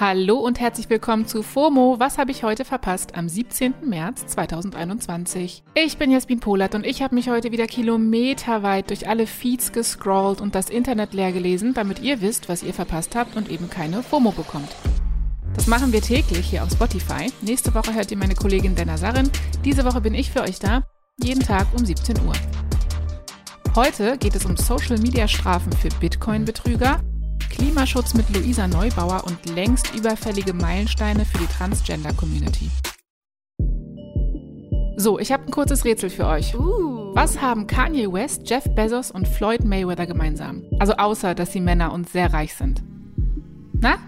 Hallo und herzlich willkommen zu FOMO. Was habe ich heute verpasst? Am 17. März 2021. Ich bin Jasmin Polat und ich habe mich heute wieder kilometerweit durch alle Feeds gescrollt und das Internet leer gelesen, damit ihr wisst, was ihr verpasst habt und eben keine FOMO bekommt. Das machen wir täglich hier auf Spotify. Nächste Woche hört ihr meine Kollegin Dana Sarin. Diese Woche bin ich für euch da, jeden Tag um 17 Uhr. Heute geht es um Social-Media-Strafen für Bitcoin-Betrüger Klimaschutz mit Luisa Neubauer und längst überfällige Meilensteine für die Transgender-Community. So, ich habe ein kurzes Rätsel für euch. Uh. Was haben Kanye West, Jeff Bezos und Floyd Mayweather gemeinsam? Also außer, dass sie Männer und sehr reich sind. Na?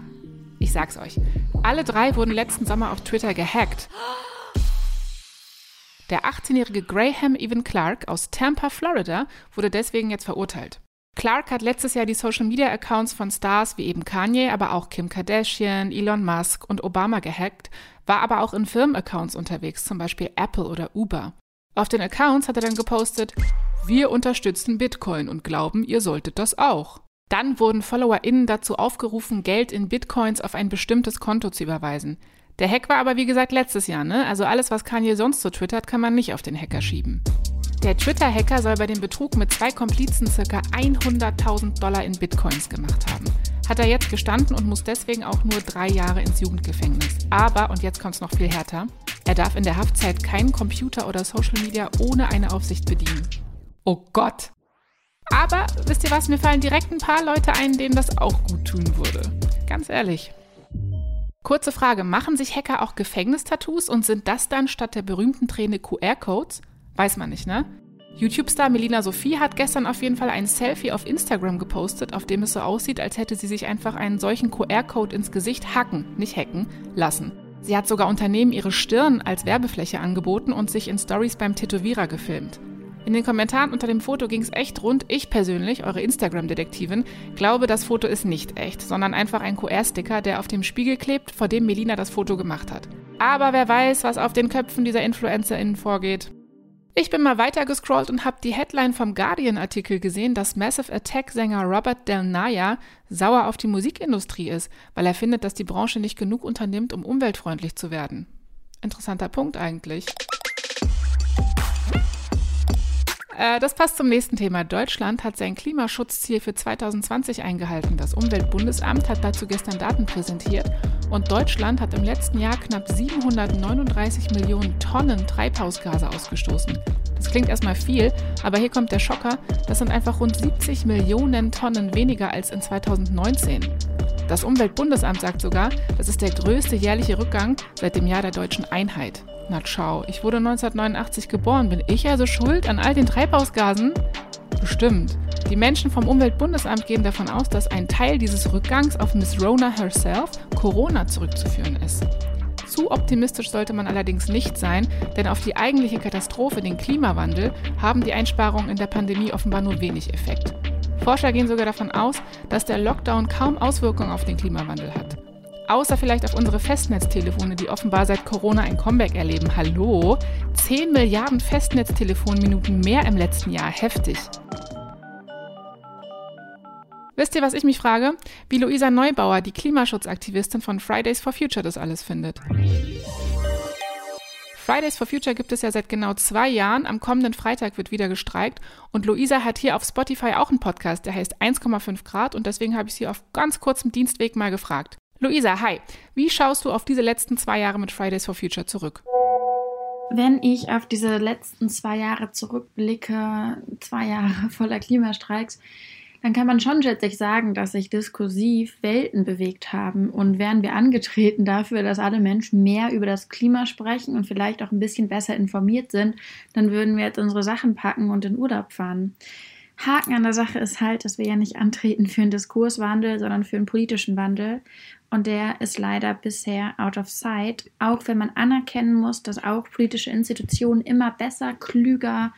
Ich sag's euch. Alle drei wurden letzten Sommer auf Twitter gehackt. Der 18-jährige Graham Evan Clark aus Tampa, Florida, wurde deswegen jetzt verurteilt. Clark hat letztes Jahr die Social-Media-Accounts von Stars wie eben Kanye, aber auch Kim Kardashian, Elon Musk und Obama gehackt, war aber auch in Firmenaccounts unterwegs, zum Beispiel Apple oder Uber. Auf den Accounts hat er dann gepostet, wir unterstützen Bitcoin und glauben, ihr solltet das auch. Dann wurden FollowerInnen dazu aufgerufen, Geld in Bitcoins auf ein bestimmtes Konto zu überweisen. Der Hack war aber wie gesagt letztes Jahr, ne? Also alles, was Kanye sonst so twittert, kann man nicht auf den Hacker schieben. Der Twitter-Hacker soll bei dem Betrug mit zwei Komplizen ca. 100.000 Dollar in Bitcoins gemacht haben. Hat er jetzt gestanden und muss deswegen auch nur drei Jahre ins Jugendgefängnis. Aber, und jetzt kommt es noch viel härter, er darf in der Haftzeit keinen Computer oder Social Media ohne eine Aufsicht bedienen. Oh Gott! Aber wisst ihr was, mir fallen direkt ein paar Leute ein, denen das auch gut tun würde. Ganz ehrlich. Kurze Frage, machen sich Hacker auch Gefängnistattoos und sind das dann statt der berühmten Träne QR-Codes? Weiß man nicht, ne? YouTube-Star Melina Sophie hat gestern auf jeden Fall ein Selfie auf Instagram gepostet, auf dem es so aussieht, als hätte sie sich einfach einen solchen QR-Code ins Gesicht hacken, nicht hacken, lassen. Sie hat sogar Unternehmen ihre Stirn als Werbefläche angeboten und sich in Stories beim Tätowierer gefilmt. In den Kommentaren unter dem Foto ging es echt rund. Ich persönlich, eure Instagram-Detektivin, glaube, das Foto ist nicht echt, sondern einfach ein QR-Sticker, der auf dem Spiegel klebt, vor dem Melina das Foto gemacht hat. Aber wer weiß, was auf den Köpfen dieser InfluencerInnen vorgeht. Ich bin mal weiter gescrollt und habe die Headline vom Guardian-Artikel gesehen, dass Massive Attack-Sänger Robert Del Naya sauer auf die Musikindustrie ist, weil er findet, dass die Branche nicht genug unternimmt, um umweltfreundlich zu werden. Interessanter Punkt eigentlich. Äh, das passt zum nächsten Thema. Deutschland hat sein Klimaschutzziel für 2020 eingehalten. Das Umweltbundesamt hat dazu gestern Daten präsentiert und Deutschland hat im letzten Jahr knapp 739 Millionen Tonnen Treibhausgase ausgestoßen. Das klingt erstmal viel, aber hier kommt der Schocker. Das sind einfach rund 70 Millionen Tonnen weniger als in 2019. Das Umweltbundesamt sagt sogar, das ist der größte jährliche Rückgang seit dem Jahr der deutschen Einheit. Na ciao, ich wurde 1989 geboren. Bin ich also schuld an all den Treibhausgasen? Bestimmt. Die Menschen vom Umweltbundesamt gehen davon aus, dass ein Teil dieses Rückgangs auf Miss Rona herself, Corona, zurückzuführen ist. Zu optimistisch sollte man allerdings nicht sein, denn auf die eigentliche Katastrophe, den Klimawandel, haben die Einsparungen in der Pandemie offenbar nur wenig Effekt. Forscher gehen sogar davon aus, dass der Lockdown kaum Auswirkungen auf den Klimawandel hat. Außer vielleicht auf unsere Festnetztelefone, die offenbar seit Corona ein Comeback erleben. Hallo? 10 Milliarden Festnetztelefonminuten mehr im letzten Jahr. Heftig. Wisst ihr, was ich mich frage? Wie Luisa Neubauer, die Klimaschutzaktivistin von Fridays for Future, das alles findet. Fridays for Future gibt es ja seit genau zwei Jahren. Am kommenden Freitag wird wieder gestreikt. Und Luisa hat hier auf Spotify auch einen Podcast, der heißt 1,5 Grad. Und deswegen habe ich sie auf ganz kurzem Dienstweg mal gefragt. Luisa, hi. Wie schaust du auf diese letzten zwei Jahre mit Fridays for Future zurück? Wenn ich auf diese letzten zwei Jahre zurückblicke, zwei Jahre voller Klimastreiks, dann kann man schon letztlich sagen, dass sich diskursiv Welten bewegt haben. Und wären wir angetreten dafür, dass alle Menschen mehr über das Klima sprechen und vielleicht auch ein bisschen besser informiert sind, dann würden wir jetzt unsere Sachen packen und in Urlaub fahren. Haken an der Sache ist halt, dass wir ja nicht antreten für einen Diskurswandel, sondern für einen politischen Wandel. Und der ist leider bisher out of sight, auch wenn man anerkennen muss, dass auch politische Institutionen immer besser, klüger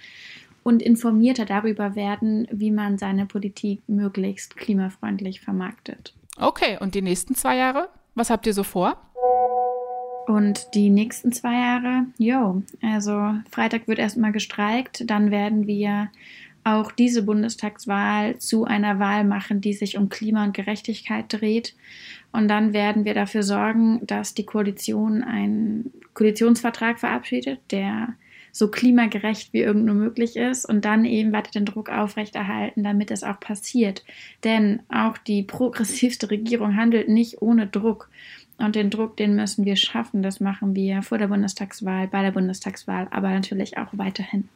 und informierter darüber werden, wie man seine Politik möglichst klimafreundlich vermarktet. Okay, und die nächsten zwei Jahre? Was habt ihr so vor? Und die nächsten zwei Jahre, jo, also Freitag wird erstmal gestreikt, dann werden wir auch diese Bundestagswahl zu einer Wahl machen, die sich um Klima und Gerechtigkeit dreht. Und dann werden wir dafür sorgen, dass die Koalition einen Koalitionsvertrag verabschiedet, der so klimagerecht wie irgend nur möglich ist und dann eben weiter den Druck aufrechterhalten, damit es auch passiert. Denn auch die progressivste Regierung handelt nicht ohne Druck. Und den Druck, den müssen wir schaffen. Das machen wir vor der Bundestagswahl, bei der Bundestagswahl, aber natürlich auch weiterhin.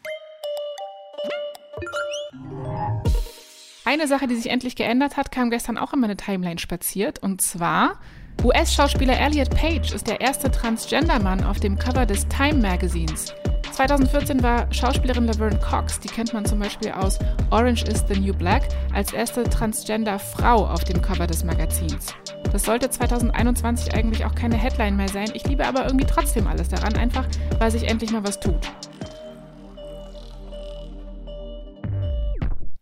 Eine Sache, die sich endlich geändert hat, kam gestern auch in meine Timeline spaziert. Und zwar, US-Schauspieler Elliot Page ist der erste Transgender-Mann auf dem Cover des Time Magazins. 2014 war Schauspielerin Laverne Cox, die kennt man zum Beispiel aus Orange is the New Black, als erste Transgender-Frau auf dem Cover des Magazins. Das sollte 2021 eigentlich auch keine Headline mehr sein. Ich liebe aber irgendwie trotzdem alles daran, einfach weil sich endlich mal was tut.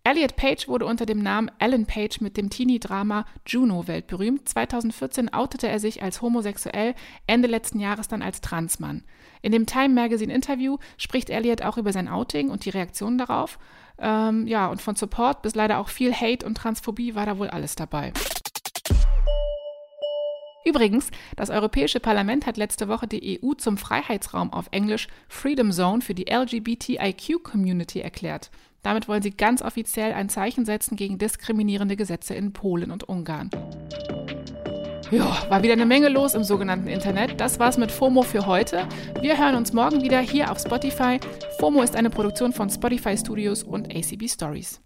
Elliot Page wurde unter dem Namen Alan Page mit dem Teenie-Drama Juno weltberühmt. 2014 outete er sich als homosexuell, Ende letzten Jahres dann als Transmann. In dem Time Magazine Interview spricht Elliot auch über sein Outing und die Reaktionen darauf. Ähm, ja, und von Support bis leider auch viel Hate und Transphobie war da wohl alles dabei. Übrigens, das Europäische Parlament hat letzte Woche die EU zum Freiheitsraum auf Englisch Freedom Zone für die LGBTIQ-Community erklärt. Damit wollen sie ganz offiziell ein Zeichen setzen gegen diskriminierende Gesetze in Polen und Ungarn. Ja, war wieder eine Menge los im sogenannten Internet. Das war's mit FOMO für heute. Wir hören uns morgen wieder hier auf Spotify. FOMO ist eine Produktion von Spotify Studios und ACB Stories.